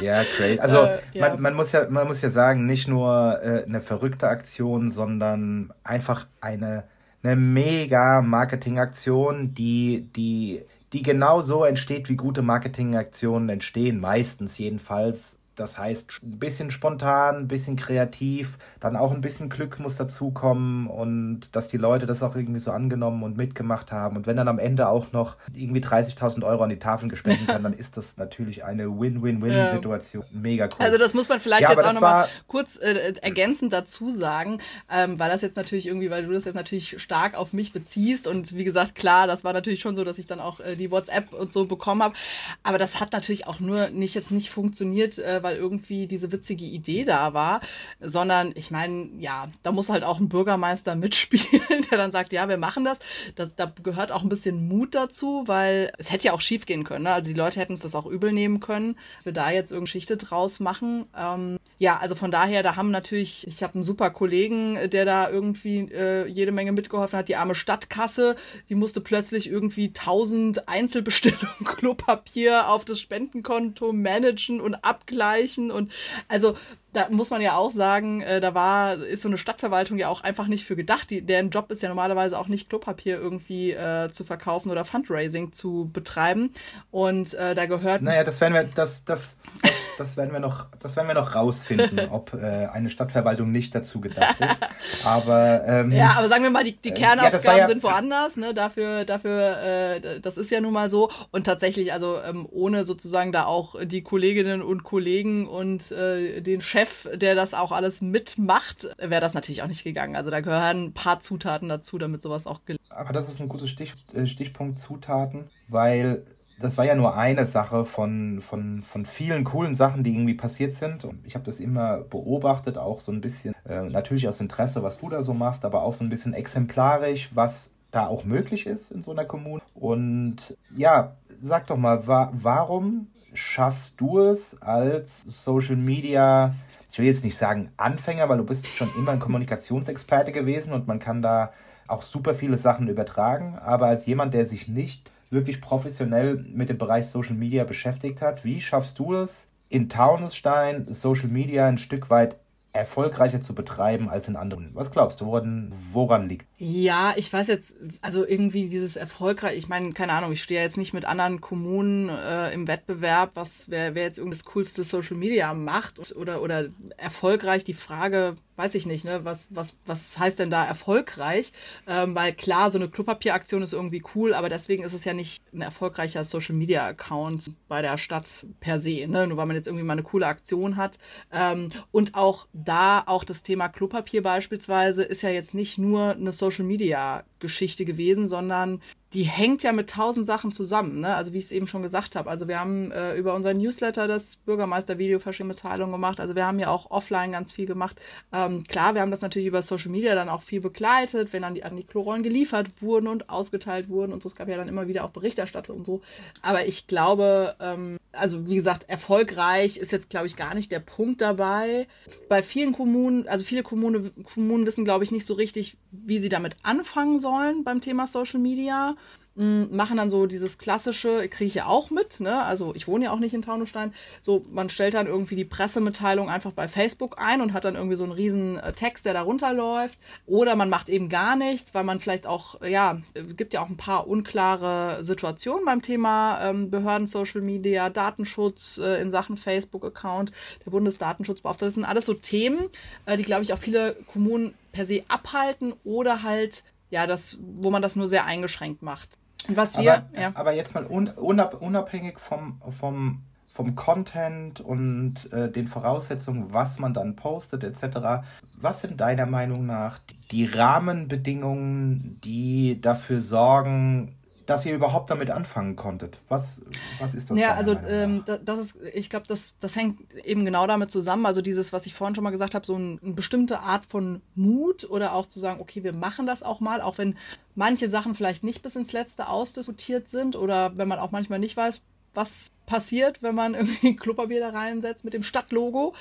Ja, crazy. Also äh, ja. Man, man, muss ja, man muss ja sagen, nicht nur äh, eine verrückte Aktion, sondern einfach eine, eine mega Marketingaktion, die, die, die genau so entsteht, wie gute Marketingaktionen entstehen, meistens jedenfalls. Das heißt, ein bisschen spontan, ein bisschen kreativ, dann auch ein bisschen Glück muss dazukommen und dass die Leute das auch irgendwie so angenommen und mitgemacht haben. Und wenn dann am Ende auch noch irgendwie 30.000 Euro an die Tafeln gespendet werden, dann ist das natürlich eine Win-Win-Win-Situation. Ja. Mega cool. Also das muss man vielleicht ja, jetzt auch nochmal kurz äh, ergänzend dazu sagen, ähm, weil das jetzt natürlich irgendwie, weil du das jetzt natürlich stark auf mich beziehst und wie gesagt, klar, das war natürlich schon so, dass ich dann auch äh, die WhatsApp und so bekommen habe. Aber das hat natürlich auch nur nicht jetzt nicht funktioniert, äh, weil irgendwie diese witzige Idee da war, sondern ich meine, ja, da muss halt auch ein Bürgermeister mitspielen, der dann sagt, ja, wir machen das. das da gehört auch ein bisschen Mut dazu, weil es hätte ja auch schief gehen können. Ne? Also die Leute hätten es das auch übel nehmen können, wir da jetzt irgendeine Geschichte draus machen. Ähm, ja, also von daher, da haben natürlich, ich habe einen super Kollegen, der da irgendwie äh, jede Menge mitgeholfen hat. Die arme Stadtkasse, die musste plötzlich irgendwie 1000 Einzelbestellungen Klopapier auf das Spendenkonto managen und abgleichen. Und also da muss man ja auch sagen, äh, da war, ist so eine Stadtverwaltung ja auch einfach nicht für gedacht. Die, deren Job ist ja normalerweise auch nicht Klopapier irgendwie äh, zu verkaufen oder Fundraising zu betreiben. Und äh, da gehört. Naja, das werden wir, das, das, das, das werden wir noch, das werden wir noch rausfinden, ob äh, eine Stadtverwaltung nicht dazu gedacht ist. Aber ähm, ja, aber sagen wir mal, die, die Kernaufgaben ja, ja, sind woanders, ne? Dafür, dafür, äh, das ist ja nun mal so. Und tatsächlich, also ähm, ohne sozusagen da auch die Kolleginnen und Kollegen und äh, den Chef Chef, der das auch alles mitmacht, wäre das natürlich auch nicht gegangen. Also da gehören ein paar Zutaten dazu, damit sowas auch gelingt. Aber das ist ein guter Stich, äh, Stichpunkt Zutaten, weil das war ja nur eine Sache von, von, von vielen coolen Sachen, die irgendwie passiert sind. Und ich habe das immer beobachtet, auch so ein bisschen, äh, natürlich aus Interesse, was du da so machst, aber auch so ein bisschen exemplarisch, was da auch möglich ist in so einer Kommune. Und ja, sag doch mal, wa warum schaffst du es als Social Media ich will jetzt nicht sagen Anfänger, weil du bist schon immer ein Kommunikationsexperte gewesen und man kann da auch super viele Sachen übertragen. Aber als jemand, der sich nicht wirklich professionell mit dem Bereich Social Media beschäftigt hat, wie schaffst du es, in Taunusstein Social Media ein Stück weit erfolgreicher zu betreiben als in anderen. Was glaubst du, woran, woran liegt? Ja, ich weiß jetzt, also irgendwie dieses erfolgreich, ich meine, keine Ahnung, ich stehe jetzt nicht mit anderen Kommunen äh, im Wettbewerb, was wer, wer jetzt irgendwas coolste Social Media macht oder, oder erfolgreich, die Frage, weiß ich nicht, ne, was, was, was heißt denn da erfolgreich? Ähm, weil klar, so eine Klopapieraktion ist irgendwie cool, aber deswegen ist es ja nicht ein erfolgreicher Social Media Account bei der Stadt per se, ne? Nur weil man jetzt irgendwie mal eine coole Aktion hat. Ähm, und auch da, auch das Thema Klopapier beispielsweise, ist ja jetzt nicht nur eine Social Media Geschichte gewesen, sondern die hängt ja mit tausend Sachen zusammen. Ne? Also wie ich es eben schon gesagt habe. Also wir haben äh, über unseren Newsletter das Bürgermeister-Video Mitteilung gemacht. Also wir haben ja auch offline ganz viel gemacht. Ähm, klar, wir haben das natürlich über Social Media dann auch viel begleitet, wenn dann die, also die Klorollen geliefert wurden und ausgeteilt wurden und so. Es gab ja dann immer wieder auch Berichterstattung und so. Aber ich glaube, ähm, also wie gesagt, erfolgreich ist jetzt, glaube ich, gar nicht der Punkt dabei. Bei vielen Kommunen, also viele Kommune, Kommunen wissen, glaube ich, nicht so richtig, wie sie damit anfangen sollen beim Thema Social Media machen dann so dieses klassische, kriege ich ja auch mit, ne? Also ich wohne ja auch nicht in Taunusstein. So, man stellt dann irgendwie die Pressemitteilung einfach bei Facebook ein und hat dann irgendwie so einen riesen äh, Text, der da runterläuft. Oder man macht eben gar nichts, weil man vielleicht auch, ja, es gibt ja auch ein paar unklare Situationen beim Thema ähm, Behörden, Social Media, Datenschutz äh, in Sachen Facebook-Account, der Bundesdatenschutzbeauftragte. Das sind alles so Themen, äh, die, glaube ich, auch viele Kommunen per se abhalten oder halt ja, das, wo man das nur sehr eingeschränkt macht. Was wir, aber, ja. aber jetzt mal unabhängig vom, vom, vom Content und äh, den Voraussetzungen, was man dann postet etc. Was sind deiner Meinung nach die Rahmenbedingungen, die dafür sorgen, dass ihr überhaupt damit anfangen konntet? Was, was ist das? Ja, also ähm, das ist, ich glaube, das, das hängt eben genau damit zusammen. Also dieses, was ich vorhin schon mal gesagt habe, so ein, eine bestimmte Art von Mut oder auch zu sagen, okay, wir machen das auch mal, auch wenn manche Sachen vielleicht nicht bis ins Letzte ausdiskutiert sind oder wenn man auch manchmal nicht weiß, was passiert, wenn man irgendwie Klopapier da reinsetzt mit dem Stadtlogo.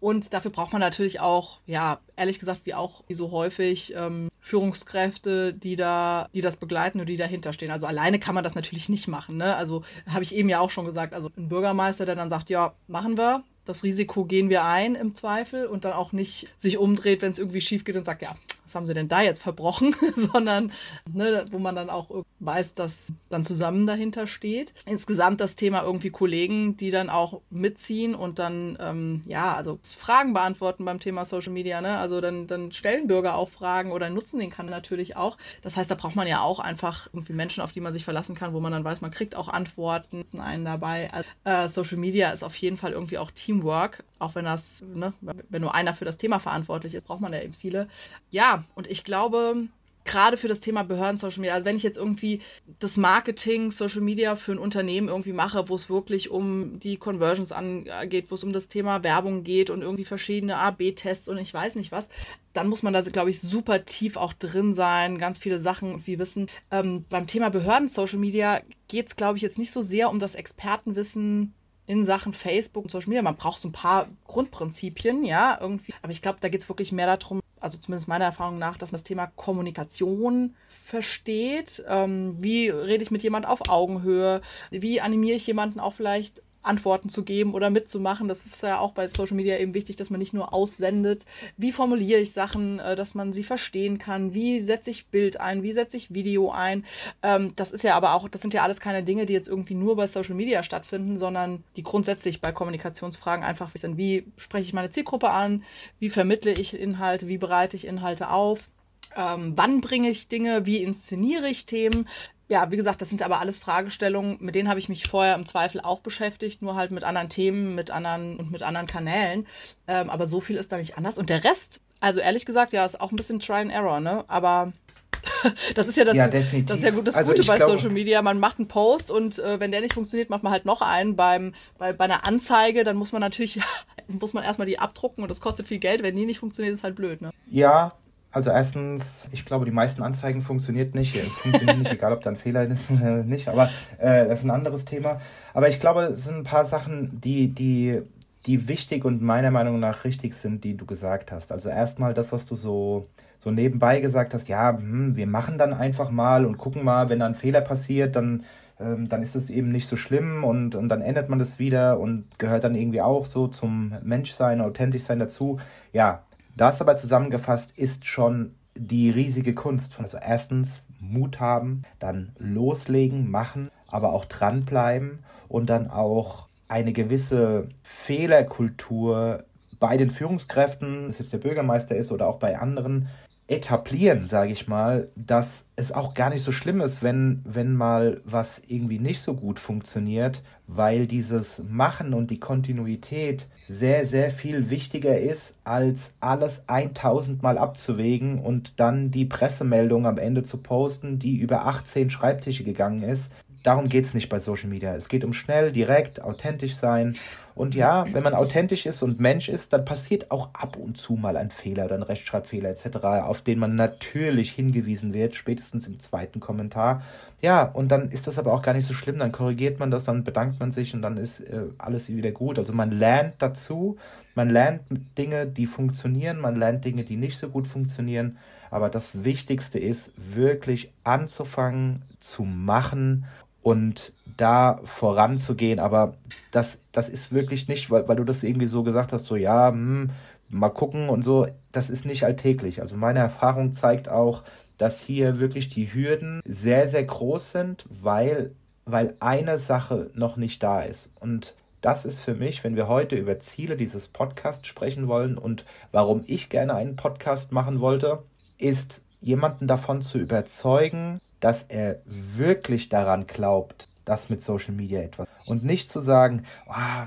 Und dafür braucht man natürlich auch, ja, ehrlich gesagt, wie auch wie so häufig, ähm, Führungskräfte, die da, die das begleiten und die dahinter stehen. Also alleine kann man das natürlich nicht machen. Ne? Also habe ich eben ja auch schon gesagt, also ein Bürgermeister, der dann sagt, ja, machen wir, das Risiko gehen wir ein im Zweifel und dann auch nicht sich umdreht, wenn es irgendwie schief geht und sagt, ja, was haben sie denn da jetzt verbrochen, sondern ne, wo man dann auch weiß, dass dann zusammen dahinter steht. Insgesamt das Thema irgendwie Kollegen, die dann auch mitziehen und dann, ähm, ja, also Fragen beantworten beim Thema Social Media, ne? Also dann, dann stellen Bürger auch Fragen oder nutzen den Kanal natürlich auch. Das heißt, da braucht man ja auch einfach irgendwie Menschen, auf die man sich verlassen kann, wo man dann weiß, man kriegt auch Antworten, sind einen dabei. Also, äh, Social Media ist auf jeden Fall irgendwie auch Teamwork, auch wenn das, ne, wenn nur einer für das Thema verantwortlich ist, braucht man ja eben viele. Ja, und ich glaube, gerade für das Thema Behörden Social Media, also wenn ich jetzt irgendwie das Marketing Social Media für ein Unternehmen irgendwie mache, wo es wirklich um die Conversions angeht, wo es um das Thema Werbung geht und irgendwie verschiedene A-B-Tests und ich weiß nicht was, dann muss man da, glaube ich, super tief auch drin sein, ganz viele Sachen wie wissen. Ähm, beim Thema Behörden Social Media geht es, glaube ich, jetzt nicht so sehr um das Expertenwissen in Sachen Facebook und Social Media. Man braucht so ein paar Grundprinzipien, ja, irgendwie. Aber ich glaube, da geht es wirklich mehr darum, also zumindest meiner Erfahrung nach, dass man das Thema Kommunikation versteht. Ähm, wie rede ich mit jemand auf Augenhöhe? Wie animiere ich jemanden auch vielleicht Antworten zu geben oder mitzumachen. Das ist ja auch bei Social Media eben wichtig, dass man nicht nur aussendet. Wie formuliere ich Sachen, äh, dass man sie verstehen kann? Wie setze ich Bild ein? Wie setze ich Video ein? Ähm, das ist ja aber auch, das sind ja alles keine Dinge, die jetzt irgendwie nur bei Social Media stattfinden, sondern die grundsätzlich bei Kommunikationsfragen einfach sind. Wie spreche ich meine Zielgruppe an? Wie vermittle ich Inhalte? Wie bereite ich Inhalte auf? Ähm, wann bringe ich Dinge, wie inszeniere ich Themen, ja, wie gesagt, das sind aber alles Fragestellungen, mit denen habe ich mich vorher im Zweifel auch beschäftigt, nur halt mit anderen Themen, mit anderen und mit anderen Kanälen. Ähm, aber so viel ist da nicht anders. Und der Rest, also ehrlich gesagt, ja, ist auch ein bisschen Try and Error, ne? Aber das ist ja das, ja, das, ist ja gut, das also Gute bei glaub... Social Media. Man macht einen Post und äh, wenn der nicht funktioniert, macht man halt noch einen. Beim, bei, bei einer Anzeige, dann muss man natürlich, muss man erstmal die abdrucken und das kostet viel Geld. Wenn die nicht funktioniert, ist halt blöd, ne? Ja, also erstens, ich glaube, die meisten Anzeigen funktioniert nicht, äh, funktionieren nicht, egal ob da ein Fehler ist oder nicht, aber äh, das ist ein anderes Thema. Aber ich glaube, es sind ein paar Sachen, die, die, die wichtig und meiner Meinung nach richtig sind, die du gesagt hast. Also erstmal das, was du so, so nebenbei gesagt hast, ja, hm, wir machen dann einfach mal und gucken mal, wenn da ein Fehler passiert, dann ähm, dann ist es eben nicht so schlimm und, und dann ändert man das wieder und gehört dann irgendwie auch so zum Menschsein, authentisch sein dazu. Ja, das aber zusammengefasst ist schon die riesige Kunst von, also erstens Mut haben, dann loslegen, machen, aber auch dranbleiben und dann auch eine gewisse Fehlerkultur bei den Führungskräften, ob es jetzt der Bürgermeister ist oder auch bei anderen, etablieren, sage ich mal, dass es auch gar nicht so schlimm ist, wenn, wenn mal was irgendwie nicht so gut funktioniert, weil dieses Machen und die Kontinuität sehr, sehr viel wichtiger ist, als alles 1000 Mal abzuwägen und dann die Pressemeldung am Ende zu posten, die über 18 Schreibtische gegangen ist. Darum geht es nicht bei Social Media. Es geht um schnell, direkt, authentisch sein und ja, wenn man authentisch ist und Mensch ist, dann passiert auch ab und zu mal ein Fehler oder ein Rechtschreibfehler etc., auf den man natürlich hingewiesen wird, spätestens im zweiten Kommentar. Ja, und dann ist das aber auch gar nicht so schlimm, dann korrigiert man das, dann bedankt man sich und dann ist äh, alles wieder gut. Also man lernt dazu, man lernt Dinge, die funktionieren, man lernt Dinge, die nicht so gut funktionieren. Aber das Wichtigste ist, wirklich anzufangen, zu machen und da voranzugehen. Aber das, das ist wirklich nicht, weil, weil du das irgendwie so gesagt hast, so ja, hm, mal gucken und so, das ist nicht alltäglich. Also meine Erfahrung zeigt auch, dass hier wirklich die Hürden sehr, sehr groß sind, weil, weil eine Sache noch nicht da ist. Und das ist für mich, wenn wir heute über Ziele dieses Podcasts sprechen wollen und warum ich gerne einen Podcast machen wollte, ist jemanden davon zu überzeugen, dass er wirklich daran glaubt, dass mit Social Media etwas. Und nicht zu sagen, oh,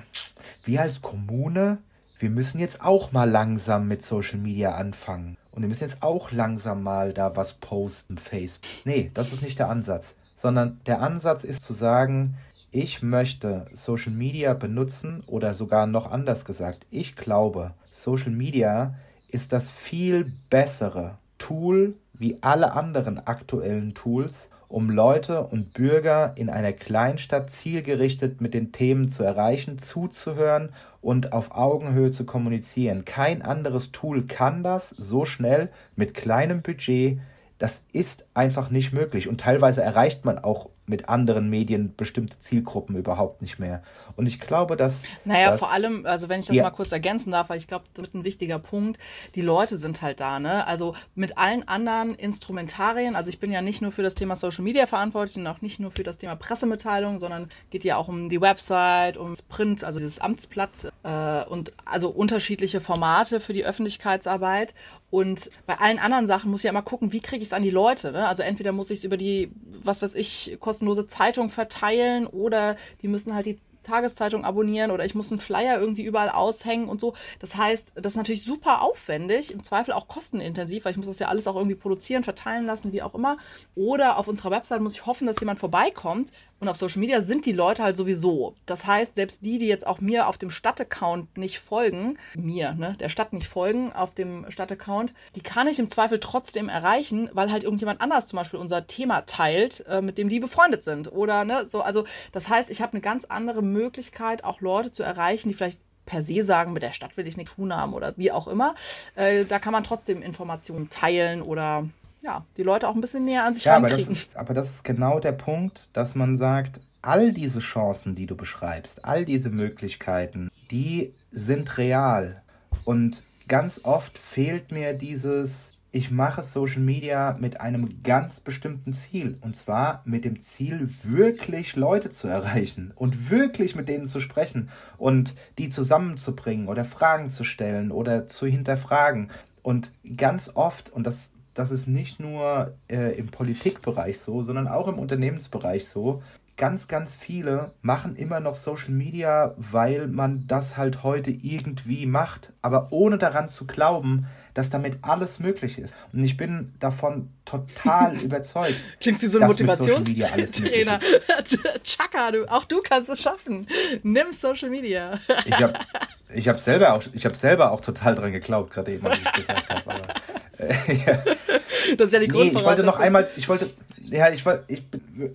wir als Kommune, wir müssen jetzt auch mal langsam mit Social Media anfangen. Und wir müssen jetzt auch langsam mal da was posten, Facebook. Nee, das ist nicht der Ansatz. Sondern der Ansatz ist zu sagen, ich möchte Social Media benutzen oder sogar noch anders gesagt, ich glaube, Social Media ist das viel bessere Tool wie alle anderen aktuellen Tools, um Leute und Bürger in einer Kleinstadt zielgerichtet mit den Themen zu erreichen, zuzuhören und auf Augenhöhe zu kommunizieren. Kein anderes Tool kann das so schnell mit kleinem Budget. Das ist einfach nicht möglich. Und teilweise erreicht man auch mit anderen Medien bestimmte Zielgruppen überhaupt nicht mehr. Und ich glaube, dass. Naja, dass, vor allem, also wenn ich das ja. mal kurz ergänzen darf, weil ich glaube, das ist ein wichtiger Punkt. Die Leute sind halt da, ne? Also mit allen anderen Instrumentarien, also ich bin ja nicht nur für das Thema Social Media verantwortlich und auch nicht nur für das Thema Pressemitteilung, sondern geht ja auch um die Website, ums Print, also dieses Amtsblatt äh, und also unterschiedliche Formate für die Öffentlichkeitsarbeit. Und bei allen anderen Sachen muss ich ja immer gucken, wie kriege ich es an die Leute. Ne? Also entweder muss ich es über die, was weiß ich, kostenlose Zeitung verteilen oder die müssen halt die Tageszeitung abonnieren oder ich muss einen Flyer irgendwie überall aushängen und so. Das heißt, das ist natürlich super aufwendig, im Zweifel auch kostenintensiv, weil ich muss das ja alles auch irgendwie produzieren, verteilen lassen, wie auch immer. Oder auf unserer Website muss ich hoffen, dass jemand vorbeikommt. Und auf Social Media sind die Leute halt sowieso. Das heißt, selbst die, die jetzt auch mir auf dem Stadt-Account nicht folgen, mir, ne, der Stadt nicht folgen auf dem Stadt-Account, die kann ich im Zweifel trotzdem erreichen, weil halt irgendjemand anders zum Beispiel unser Thema teilt, äh, mit dem die befreundet sind. Oder ne, so, also das heißt, ich habe eine ganz andere Möglichkeit, auch Leute zu erreichen, die vielleicht per se sagen, mit der Stadt will ich nichts tun haben oder wie auch immer. Äh, da kann man trotzdem Informationen teilen oder ja, die Leute auch ein bisschen näher an sich ja, rankriegen. Aber das, ist, aber das ist genau der Punkt, dass man sagt, all diese Chancen, die du beschreibst, all diese Möglichkeiten, die sind real. Und ganz oft fehlt mir dieses, ich mache Social Media mit einem ganz bestimmten Ziel. Und zwar mit dem Ziel, wirklich Leute zu erreichen und wirklich mit denen zu sprechen und die zusammenzubringen oder Fragen zu stellen oder zu hinterfragen. Und ganz oft, und das, das ist nicht nur äh, im Politikbereich so, sondern auch im Unternehmensbereich so, ganz, ganz viele machen immer noch Social Media, weil man das halt heute irgendwie macht, aber ohne daran zu glauben, dass damit alles möglich ist. Und ich bin davon total überzeugt. Klingst wie so ein Motivationstrainer. Chaka, du, auch du kannst es schaffen. Nimm Social Media. ich habe ich hab selber, auch, hab selber auch total dran geglaubt, gerade eben, als ich es gesagt habe. Aber, äh, ja. Das ist ja die nee, ich wollte noch einmal, ich wollte, ja, ich wollte, ich,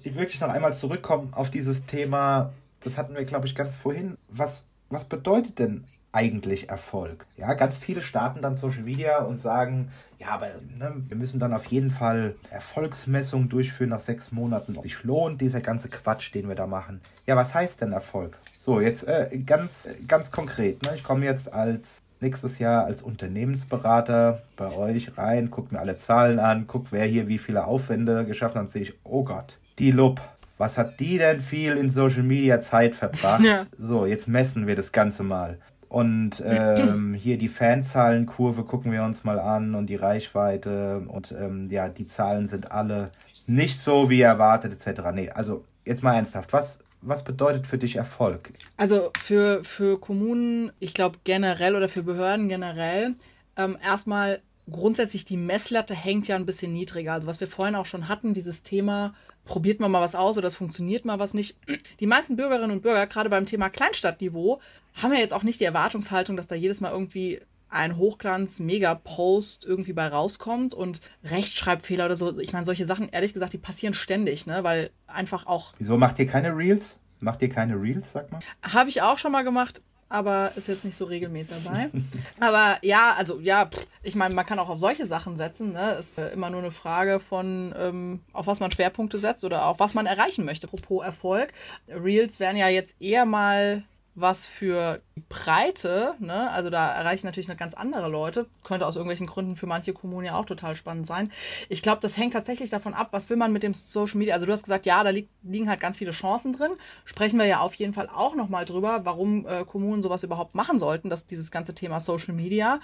ich wirklich noch einmal zurückkommen auf dieses Thema, das hatten wir, glaube ich, ganz vorhin. Was, was bedeutet denn eigentlich Erfolg? Ja, ganz viele starten dann Social Media und sagen, ja, aber ne, wir müssen dann auf jeden Fall Erfolgsmessungen durchführen nach sechs Monaten, ob sich lohnt, dieser ganze Quatsch, den wir da machen. Ja, was heißt denn Erfolg? So, jetzt äh, ganz, ganz konkret. Ne? Ich komme jetzt als nächstes Jahr als Unternehmensberater bei euch rein, guckt mir alle Zahlen an, guckt, wer hier wie viele Aufwände geschaffen hat, sehe ich, oh Gott, die Lub, was hat die denn viel in Social Media Zeit verbracht? Ja. So, jetzt messen wir das Ganze mal. Und ähm, hier die Fanzahlenkurve gucken wir uns mal an und die Reichweite und ähm, ja, die Zahlen sind alle nicht so wie erwartet etc. Nee, also jetzt mal ernsthaft, was, was bedeutet für dich Erfolg? Also für, für Kommunen, ich glaube generell oder für Behörden generell, ähm, erstmal grundsätzlich die Messlatte hängt ja ein bisschen niedriger. Also was wir vorhin auch schon hatten, dieses Thema, probiert man mal was aus oder es funktioniert mal was nicht. Die meisten Bürgerinnen und Bürger, gerade beim Thema Kleinstadtniveau, haben ja jetzt auch nicht die Erwartungshaltung, dass da jedes Mal irgendwie ein Hochglanz-Mega-Post irgendwie bei rauskommt und Rechtschreibfehler oder so. Ich meine, solche Sachen, ehrlich gesagt, die passieren ständig, ne? Weil einfach auch. Wieso macht ihr keine Reels? Macht ihr keine Reels, sag mal? Habe ich auch schon mal gemacht aber ist jetzt nicht so regelmäßig dabei. aber ja, also ja, ich meine, man kann auch auf solche Sachen setzen. Ne? Ist äh, immer nur eine Frage von, ähm, auf was man Schwerpunkte setzt oder auch was man erreichen möchte. Apropos Erfolg. Reels werden ja jetzt eher mal was für Breite, ne? also da erreichen natürlich noch ganz andere Leute, könnte aus irgendwelchen Gründen für manche Kommunen ja auch total spannend sein. Ich glaube, das hängt tatsächlich davon ab, was will man mit dem Social Media, also du hast gesagt, ja, da li liegen halt ganz viele Chancen drin, sprechen wir ja auf jeden Fall auch nochmal drüber, warum äh, Kommunen sowas überhaupt machen sollten, dass dieses ganze Thema Social Media,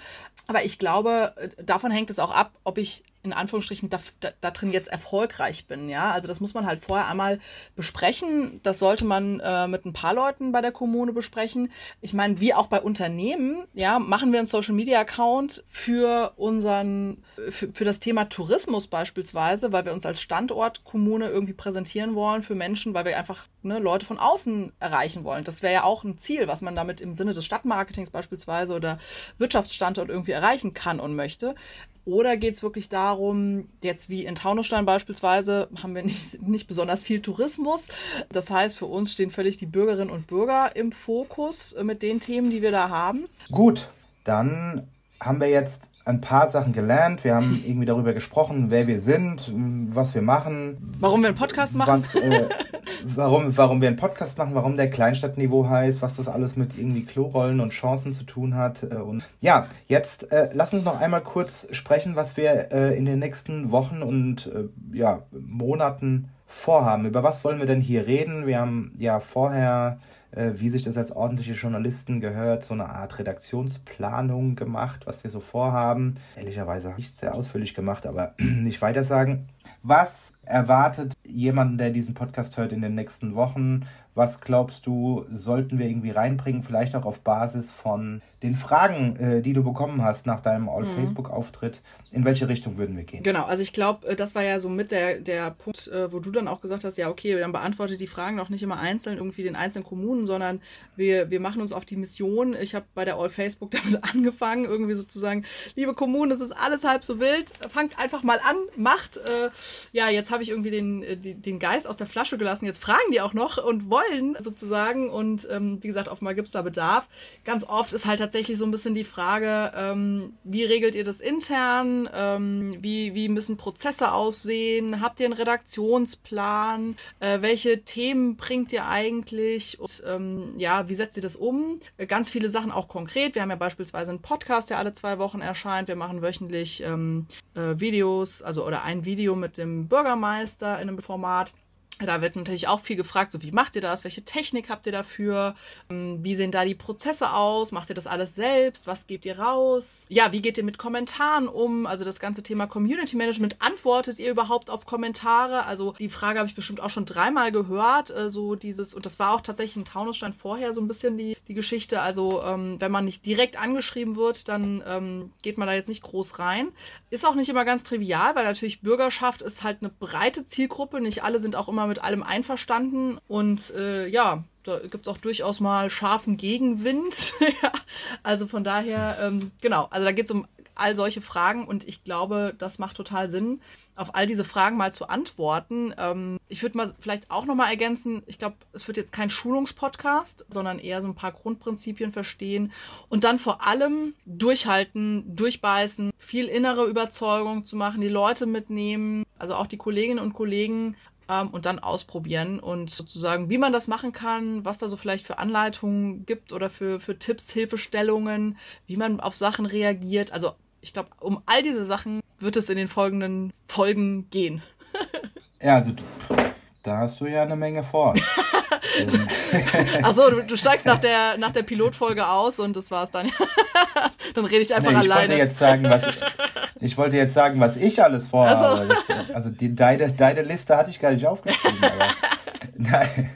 aber ich glaube, äh, davon hängt es auch ab, ob ich in Anführungsstrichen da, da, da, drin jetzt erfolgreich bin. Ja, also das muss man halt vorher einmal besprechen. Das sollte man äh, mit ein paar Leuten bei der Kommune besprechen. Ich meine, wie auch bei Unternehmen, ja, machen wir einen Social Media Account für unseren, für, für das Thema Tourismus beispielsweise, weil wir uns als Standort Kommune irgendwie präsentieren wollen für Menschen, weil wir einfach ne, Leute von außen erreichen wollen. Das wäre ja auch ein Ziel, was man damit im Sinne des Stadtmarketings beispielsweise oder Wirtschaftsstandort irgendwie erreichen kann und möchte. Oder geht es wirklich darum, jetzt wie in Taunusstein beispielsweise, haben wir nicht, nicht besonders viel Tourismus. Das heißt, für uns stehen völlig die Bürgerinnen und Bürger im Fokus mit den Themen, die wir da haben. Gut, dann haben wir jetzt ein paar Sachen gelernt. Wir haben irgendwie darüber gesprochen, wer wir sind, was wir machen. Warum wir einen Podcast machen. Was, äh, warum, warum wir einen Podcast machen, warum der Kleinstadtniveau heißt, was das alles mit irgendwie Klorollen und Chancen zu tun hat. Äh, und ja, jetzt äh, lass uns noch einmal kurz sprechen, was wir äh, in den nächsten Wochen und äh, ja, Monaten vorhaben. Über was wollen wir denn hier reden? Wir haben ja vorher äh, wie sich das als ordentliche Journalisten gehört, so eine Art Redaktionsplanung gemacht, was wir so vorhaben. Ehrlicherweise habe ich es sehr ausführlich gemacht, aber nicht weiter sagen. Was erwartet jemanden, der diesen Podcast hört in den nächsten Wochen? Was glaubst du, sollten wir irgendwie reinbringen? Vielleicht auch auf Basis von den Fragen, äh, die du bekommen hast nach deinem All-Facebook-Auftritt. In welche Richtung würden wir gehen? Genau, also ich glaube, äh, das war ja so mit der, der Punkt, äh, wo du dann auch gesagt hast, ja, okay, dann beantwortet die Fragen auch nicht immer einzeln irgendwie den einzelnen Kommunen, sondern wir, wir machen uns auf die Mission. Ich habe bei der All-Facebook damit angefangen, irgendwie sozusagen, liebe Kommunen, das ist alles halb so wild, fangt einfach mal an, macht. Äh, ja, jetzt habe ich irgendwie den, äh, den Geist aus der Flasche gelassen, jetzt fragen die auch noch und wollen wollen, sozusagen. Und ähm, wie gesagt, oftmal gibt es da Bedarf. Ganz oft ist halt tatsächlich so ein bisschen die Frage, ähm, wie regelt ihr das intern? Ähm, wie, wie müssen Prozesse aussehen? Habt ihr einen Redaktionsplan? Äh, welche Themen bringt ihr eigentlich? Und ähm, ja, wie setzt ihr das um? Äh, ganz viele Sachen auch konkret. Wir haben ja beispielsweise einen Podcast, der alle zwei Wochen erscheint. Wir machen wöchentlich ähm, äh, Videos, also oder ein Video mit dem Bürgermeister in einem Format. Da wird natürlich auch viel gefragt, so wie macht ihr das? Welche Technik habt ihr dafür? Ähm, wie sehen da die Prozesse aus? Macht ihr das alles selbst? Was gebt ihr raus? Ja, wie geht ihr mit Kommentaren um? Also das ganze Thema Community Management. Antwortet ihr überhaupt auf Kommentare? Also die Frage habe ich bestimmt auch schon dreimal gehört. Äh, so dieses, und das war auch tatsächlich in Taunusstein vorher so ein bisschen die, die Geschichte. Also ähm, wenn man nicht direkt angeschrieben wird, dann ähm, geht man da jetzt nicht groß rein. Ist auch nicht immer ganz trivial, weil natürlich Bürgerschaft ist halt eine breite Zielgruppe. Nicht alle sind auch immer immer mit allem einverstanden und äh, ja, da gibt es auch durchaus mal scharfen Gegenwind. also von daher, ähm, genau, also da geht es um all solche Fragen und ich glaube, das macht total Sinn, auf all diese Fragen mal zu antworten. Ähm, ich würde mal vielleicht auch nochmal ergänzen, ich glaube, es wird jetzt kein Schulungspodcast, sondern eher so ein paar Grundprinzipien verstehen und dann vor allem durchhalten, durchbeißen, viel innere Überzeugung zu machen, die Leute mitnehmen, also auch die Kolleginnen und Kollegen ähm, und dann ausprobieren und sozusagen, wie man das machen kann, was da so vielleicht für Anleitungen gibt oder für, für Tipps, Hilfestellungen, wie man auf Sachen reagiert. Also ich glaube, um all diese Sachen wird es in den folgenden Folgen gehen. ja, also da hast du ja eine Menge vor. Achso, du, du steigst nach der, nach der Pilotfolge aus und das war's dann. dann rede ich einfach nee, ich alleine. Wollte jetzt sagen, was ich, wollte jetzt sagen, was ich alles vorhabe. So. also die, deine, deine Liste hatte ich gar nicht aufgeschrieben. Aber, nein,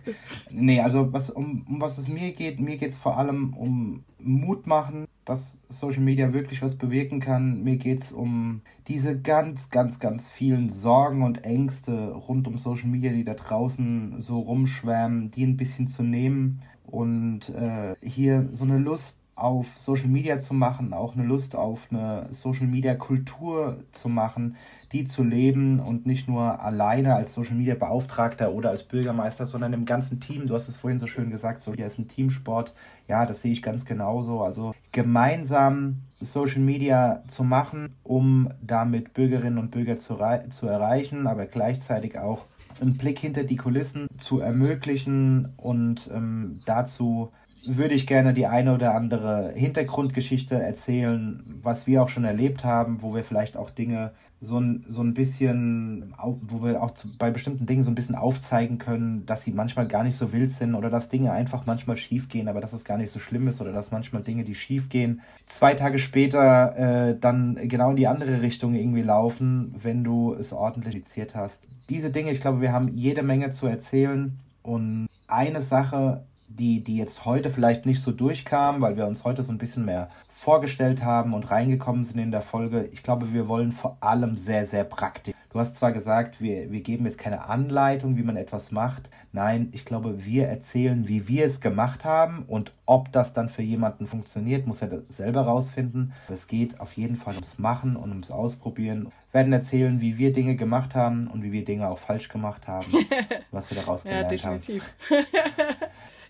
nee, also was, um, um was es mir geht, mir geht es vor allem um Mut machen, dass Social Media wirklich was bewirken kann. Mir geht es um diese ganz, ganz, ganz vielen Sorgen und Ängste rund um Social Media, die da draußen so rumschwärmen, die ein bisschen zu nehmen und äh, hier so eine Lust auf Social Media zu machen, auch eine Lust auf eine Social Media Kultur zu machen, die zu leben und nicht nur alleine als Social Media Beauftragter oder als Bürgermeister, sondern im ganzen Team. Du hast es vorhin so schön gesagt, so hier ist ein Teamsport. Ja, das sehe ich ganz genauso. Also gemeinsam Social Media zu machen, um damit Bürgerinnen und Bürger zu, zu erreichen, aber gleichzeitig auch einen Blick hinter die Kulissen zu ermöglichen und ähm, dazu würde ich gerne die eine oder andere Hintergrundgeschichte erzählen, was wir auch schon erlebt haben, wo wir vielleicht auch Dinge so ein, so ein bisschen, wo wir auch bei bestimmten Dingen so ein bisschen aufzeigen können, dass sie manchmal gar nicht so wild sind oder dass Dinge einfach manchmal schief gehen, aber dass es gar nicht so schlimm ist oder dass manchmal Dinge, die schief gehen, zwei Tage später äh, dann genau in die andere Richtung irgendwie laufen, wenn du es ordentlich fiziert hast. Diese Dinge, ich glaube, wir haben jede Menge zu erzählen und eine Sache die, die jetzt heute vielleicht nicht so durchkam, weil wir uns heute so ein bisschen mehr vorgestellt haben und reingekommen sind in der Folge. Ich glaube, wir wollen vor allem sehr, sehr praktisch. Du hast zwar gesagt, wir, wir geben jetzt keine Anleitung, wie man etwas macht. Nein, ich glaube, wir erzählen, wie wir es gemacht haben und ob das dann für jemanden funktioniert, muss er selber rausfinden. Es geht auf jeden Fall ums Machen und ums Ausprobieren. Wir werden erzählen, wie wir Dinge gemacht haben und wie wir Dinge auch falsch gemacht haben, was wir daraus gelernt ja, haben.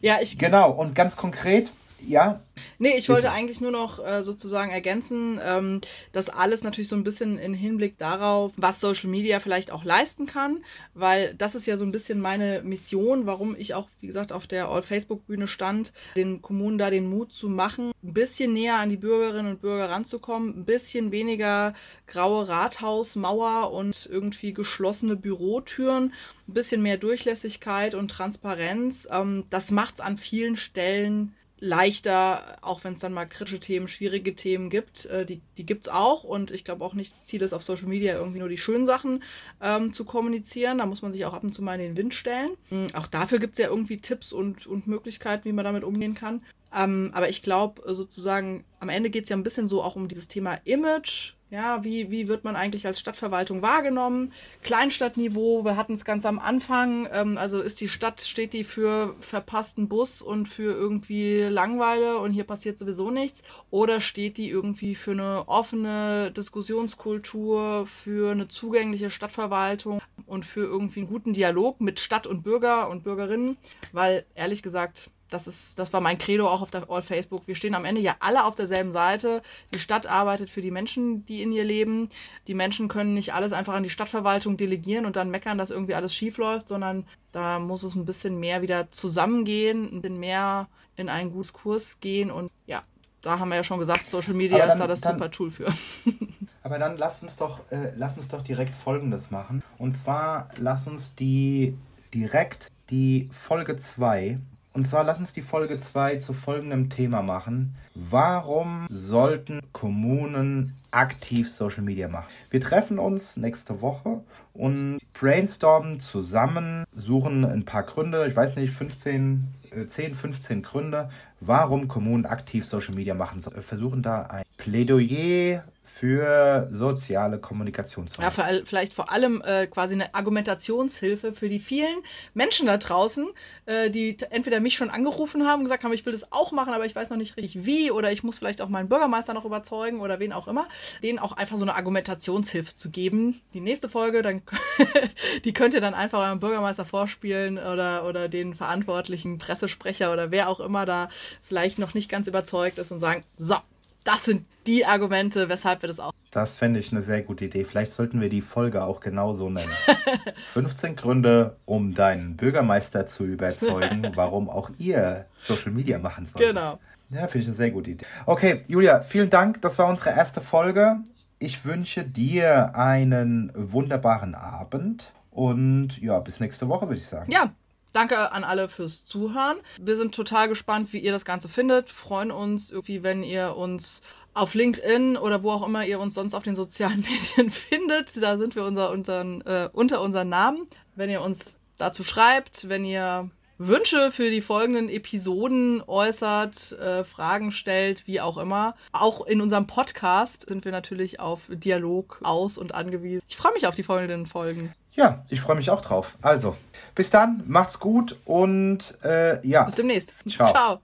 Ja, ich. Genau, und ganz konkret, ja. Nee, ich wollte eigentlich nur noch äh, sozusagen ergänzen, ähm, dass alles natürlich so ein bisschen in Hinblick darauf, was Social Media vielleicht auch leisten kann, weil das ist ja so ein bisschen meine Mission, warum ich auch, wie gesagt, auf der All-Facebook-Bühne stand, den Kommunen da den Mut zu machen, ein bisschen näher an die Bürgerinnen und Bürger ranzukommen, ein bisschen weniger graue Rathausmauer und irgendwie geschlossene Bürotüren, ein bisschen mehr Durchlässigkeit und Transparenz. Ähm, das macht es an vielen Stellen leichter, auch wenn es dann mal kritische Themen, schwierige Themen gibt. Äh, die die gibt es auch und ich glaube auch nicht das Ziel ist, auf Social Media irgendwie nur die schönen Sachen ähm, zu kommunizieren. Da muss man sich auch ab und zu mal in den Wind stellen. Mhm, auch dafür gibt es ja irgendwie Tipps und, und Möglichkeiten, wie man damit umgehen kann. Ähm, aber ich glaube sozusagen, am Ende geht es ja ein bisschen so auch um dieses Thema Image ja, wie, wie wird man eigentlich als Stadtverwaltung wahrgenommen? Kleinstadtniveau, wir hatten es ganz am Anfang. Ähm, also ist die Stadt, steht die für verpassten Bus und für irgendwie Langweile und hier passiert sowieso nichts? Oder steht die irgendwie für eine offene Diskussionskultur, für eine zugängliche Stadtverwaltung und für irgendwie einen guten Dialog mit Stadt und Bürger und Bürgerinnen? Weil ehrlich gesagt, das ist, das war mein Credo auch auf der All Facebook. Wir stehen am Ende ja alle auf derselben Seite. Die Stadt arbeitet für die Menschen, die in ihr leben. Die Menschen können nicht alles einfach an die Stadtverwaltung delegieren und dann meckern, dass irgendwie alles schief läuft, sondern da muss es ein bisschen mehr wieder zusammengehen, ein bisschen mehr in einen guten Kurs gehen und ja, da haben wir ja schon gesagt, Social Media dann, ist da das dann, super Tool für. aber dann lass uns doch, äh, lass uns doch direkt Folgendes machen. Und zwar lass uns die direkt die Folge 2 und zwar lass uns die Folge 2 zu folgendem Thema machen. Warum sollten Kommunen aktiv Social Media machen? Wir treffen uns nächste Woche und brainstormen zusammen, suchen ein paar Gründe, ich weiß nicht, 15, 10, 15 Gründe, warum Kommunen aktiv Social Media machen. Versuchen da ein Plädoyer für soziale Kommunikationsräume. Ja, für, vielleicht vor allem äh, quasi eine Argumentationshilfe für die vielen Menschen da draußen, äh, die entweder mich schon angerufen haben gesagt haben, ich will das auch machen, aber ich weiß noch nicht richtig wie oder ich muss vielleicht auch meinen Bürgermeister noch überzeugen oder wen auch immer, denen auch einfach so eine Argumentationshilfe zu geben. Die nächste Folge, dann die könnt ihr dann einfach eurem Bürgermeister vorspielen oder, oder den verantwortlichen Pressesprecher oder wer auch immer da vielleicht noch nicht ganz überzeugt ist und sagen, so, das sind die Argumente, weshalb wir das auch. Das fände ich eine sehr gute Idee. Vielleicht sollten wir die Folge auch genauso nennen. 15 Gründe, um deinen Bürgermeister zu überzeugen, warum auch ihr Social Media machen sollt. Genau. Ja, finde ich eine sehr gute Idee. Okay, Julia, vielen Dank. Das war unsere erste Folge. Ich wünsche dir einen wunderbaren Abend und ja, bis nächste Woche, würde ich sagen. Ja, Danke an alle fürs Zuhören. Wir sind total gespannt, wie ihr das Ganze findet. Freuen uns irgendwie, wenn ihr uns auf LinkedIn oder wo auch immer ihr uns sonst auf den sozialen Medien findet. Da sind wir unser, unseren, äh, unter unseren Namen. Wenn ihr uns dazu schreibt, wenn ihr Wünsche für die folgenden Episoden äußert, äh, Fragen stellt, wie auch immer. Auch in unserem Podcast sind wir natürlich auf Dialog aus und angewiesen. Ich freue mich auf die folgenden Folgen. Ja, ich freue mich auch drauf. Also, bis dann, macht's gut und äh, ja. Bis demnächst. Ciao. Ciao.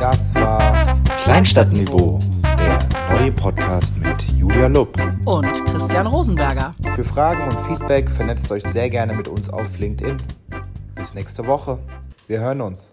Das war Kleinstadtniveau, der neue Podcast mit Julia Lupp und Christian Rosenberger. Für Fragen und Feedback vernetzt euch sehr gerne mit uns auf LinkedIn. Bis nächste Woche. Wir hören uns.